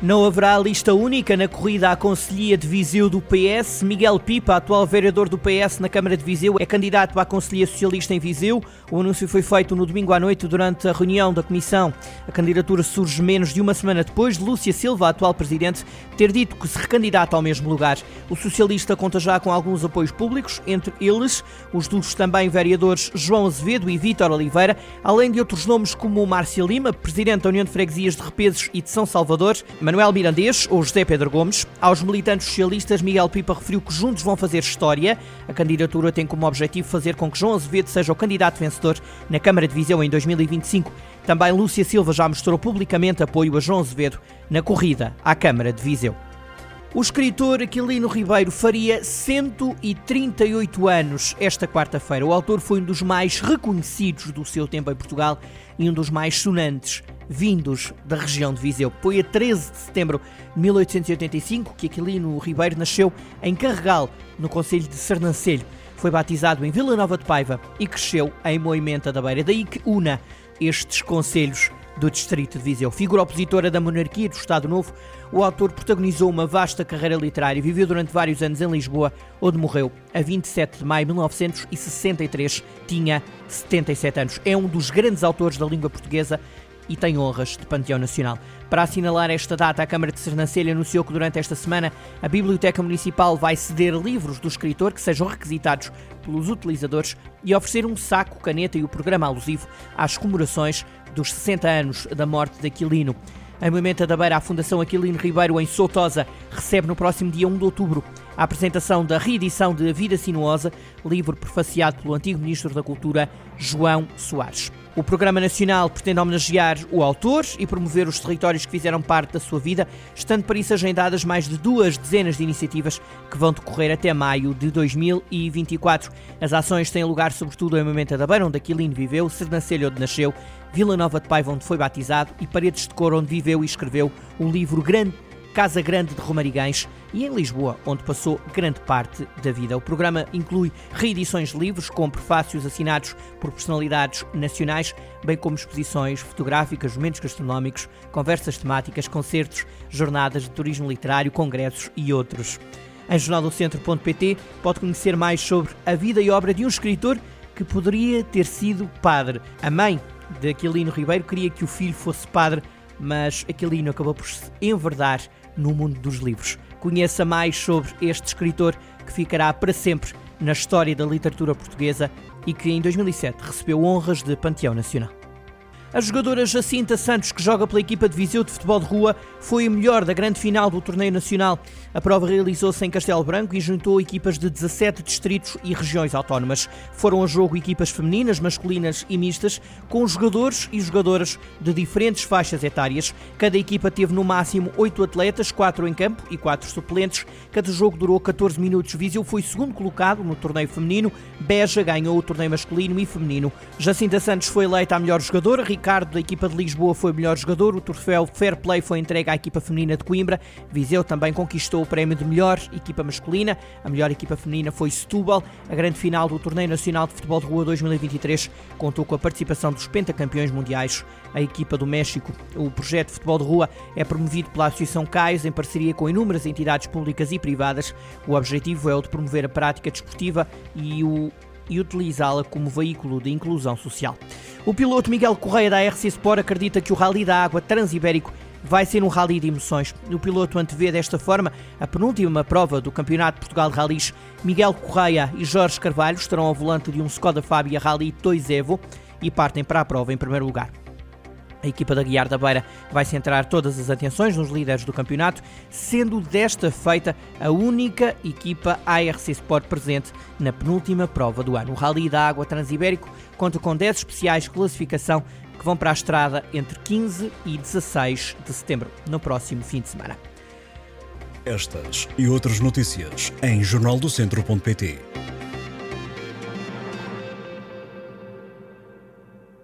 Não haverá lista única na corrida à Conselhia de Viseu do PS. Miguel Pipa, atual vereador do PS na Câmara de Viseu, é candidato à Conselhia Socialista em Viseu. O anúncio foi feito no domingo à noite durante a reunião da Comissão. A candidatura surge menos de uma semana depois de Lúcia Silva, atual presidente, ter dito que se recandidata ao mesmo lugar. O socialista conta já com alguns apoios públicos, entre eles os dos também vereadores João Azevedo e Vítor Oliveira, além de outros nomes como Márcia Lima, presidente da União de Freguesias de Repesos e de São Salvador, Manuel Mirandês ou José Pedro Gomes. Aos militantes socialistas, Miguel Pipa referiu que juntos vão fazer história. A candidatura tem como objetivo fazer com que João Azevedo seja o candidato vencedor na Câmara de Viseu em 2025. Também Lúcia Silva já mostrou publicamente apoio a João Azevedo na corrida à Câmara de Viseu. O escritor Aquilino Ribeiro faria 138 anos esta quarta-feira. O autor foi um dos mais reconhecidos do seu tempo em Portugal e um dos mais sonantes vindos da região de Viseu. Foi a 13 de setembro de 1885 que Aquilino Ribeiro nasceu em Carregal, no Conselho de Sernancelho. Foi batizado em Vila Nova de Paiva e cresceu em Moimenta da Beira. Daí que una estes conselhos do Distrito de Viseu. Figura opositora da monarquia do Estado Novo, o autor protagonizou uma vasta carreira literária e viveu durante vários anos em Lisboa, onde morreu a 27 de maio de 1963. Tinha 77 anos. É um dos grandes autores da língua portuguesa e tem honras de Panteão Nacional. Para assinalar esta data, a Câmara de Sernancelha anunciou que durante esta semana a Biblioteca Municipal vai ceder livros do escritor que sejam requisitados pelos utilizadores e oferecer um saco, caneta e o programa alusivo às comemorações dos 60 anos da morte de Aquilino. Em Moimenta da Beira, a Fundação Aquilino Ribeiro, em Soutosa, recebe no próximo dia 1 de outubro a apresentação da reedição de A Vida Sinuosa, livro prefaciado pelo antigo Ministro da Cultura, João Soares. O Programa Nacional pretende homenagear o autor e promover os territórios que fizeram parte da sua vida, estando para isso agendadas mais de duas dezenas de iniciativas que vão decorrer até maio de 2024. As ações têm lugar sobretudo em Mamenta da Beira, onde Aquilino viveu, Sernancelho, onde nasceu, Vila Nova de Paiva, onde foi batizado, e Paredes de Cor, onde viveu e escreveu o livro Grande Casa Grande de Romarigães e em Lisboa, onde passou grande parte da vida. O programa inclui reedições de livros com prefácios assinados por personalidades nacionais, bem como exposições fotográficas, momentos gastronómicos, conversas temáticas, concertos, jornadas de turismo literário, congressos e outros. Em jornaldocentro.pt pode conhecer mais sobre a vida e obra de um escritor que poderia ter sido padre. A mãe de Aquilino Ribeiro queria que o filho fosse padre, mas Aquilino acabou por se enverdar no mundo dos livros. Conheça mais sobre este escritor que ficará para sempre na história da literatura portuguesa e que em 2007 recebeu honras de Panteão Nacional. A jogadora Jacinta Santos, que joga pela equipa de Viseu de futebol de rua, foi a melhor da grande final do torneio nacional. A prova realizou-se em Castelo Branco e juntou equipas de 17 distritos e regiões autónomas. Foram a jogo equipas femininas, masculinas e mistas, com jogadores e jogadoras de diferentes faixas etárias. Cada equipa teve no máximo 8 atletas, 4 em campo e 4 suplentes. Cada jogo durou 14 minutos. Viseu foi segundo colocado no torneio feminino. Beja ganhou o torneio masculino e feminino. Jacinta Santos foi eleita a melhor jogadora. Ricardo, da equipa de Lisboa, foi o melhor jogador. O troféu Fair Play foi entregue à equipa feminina de Coimbra. Viseu também conquistou o prémio de melhor equipa masculina. A melhor equipa feminina foi Setúbal. A grande final do Torneio Nacional de Futebol de Rua 2023 contou com a participação dos pentacampeões mundiais, a equipa do México. O projeto de futebol de rua é promovido pela Associação CAIS em parceria com inúmeras entidades públicas e privadas. O objetivo é o de promover a prática desportiva e o e utilizá-la como veículo de inclusão social. O piloto Miguel Correia da RC Sport acredita que o Rally da Água Transibérico vai ser um rally de emoções. O piloto antevê desta forma a penúltima prova do Campeonato de Portugal de Rallys. Miguel Correia e Jorge Carvalho estarão ao volante de um Skoda Fabia Rally 2 Evo e partem para a prova em primeiro lugar. A equipa da Guiar da Beira vai centrar todas as atenções nos líderes do campeonato, sendo desta feita a única equipa ARC Sport presente na penúltima prova do ano. O Rally da Água Transibérico conta com 10 especiais de classificação que vão para a estrada entre 15 e 16 de setembro, no próximo fim de semana. Estas e outras notícias em jornaldocentro.pt.